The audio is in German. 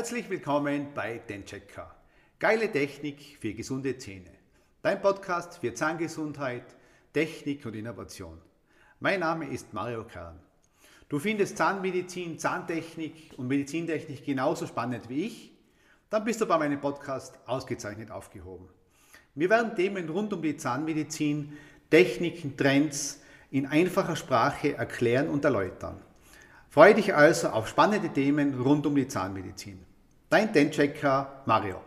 Herzlich willkommen bei Denchecker. Geile Technik für gesunde Zähne. Dein Podcast für Zahngesundheit, Technik und Innovation. Mein Name ist Mario Kern. Du findest Zahnmedizin, Zahntechnik und Medizintechnik genauso spannend wie ich? Dann bist du bei meinem Podcast ausgezeichnet aufgehoben. Wir werden Themen rund um die Zahnmedizin, Techniken, Trends in einfacher Sprache erklären und erläutern. Freue dich also auf spannende Themen rund um die Zahnmedizin. Dein Denchecker Mario.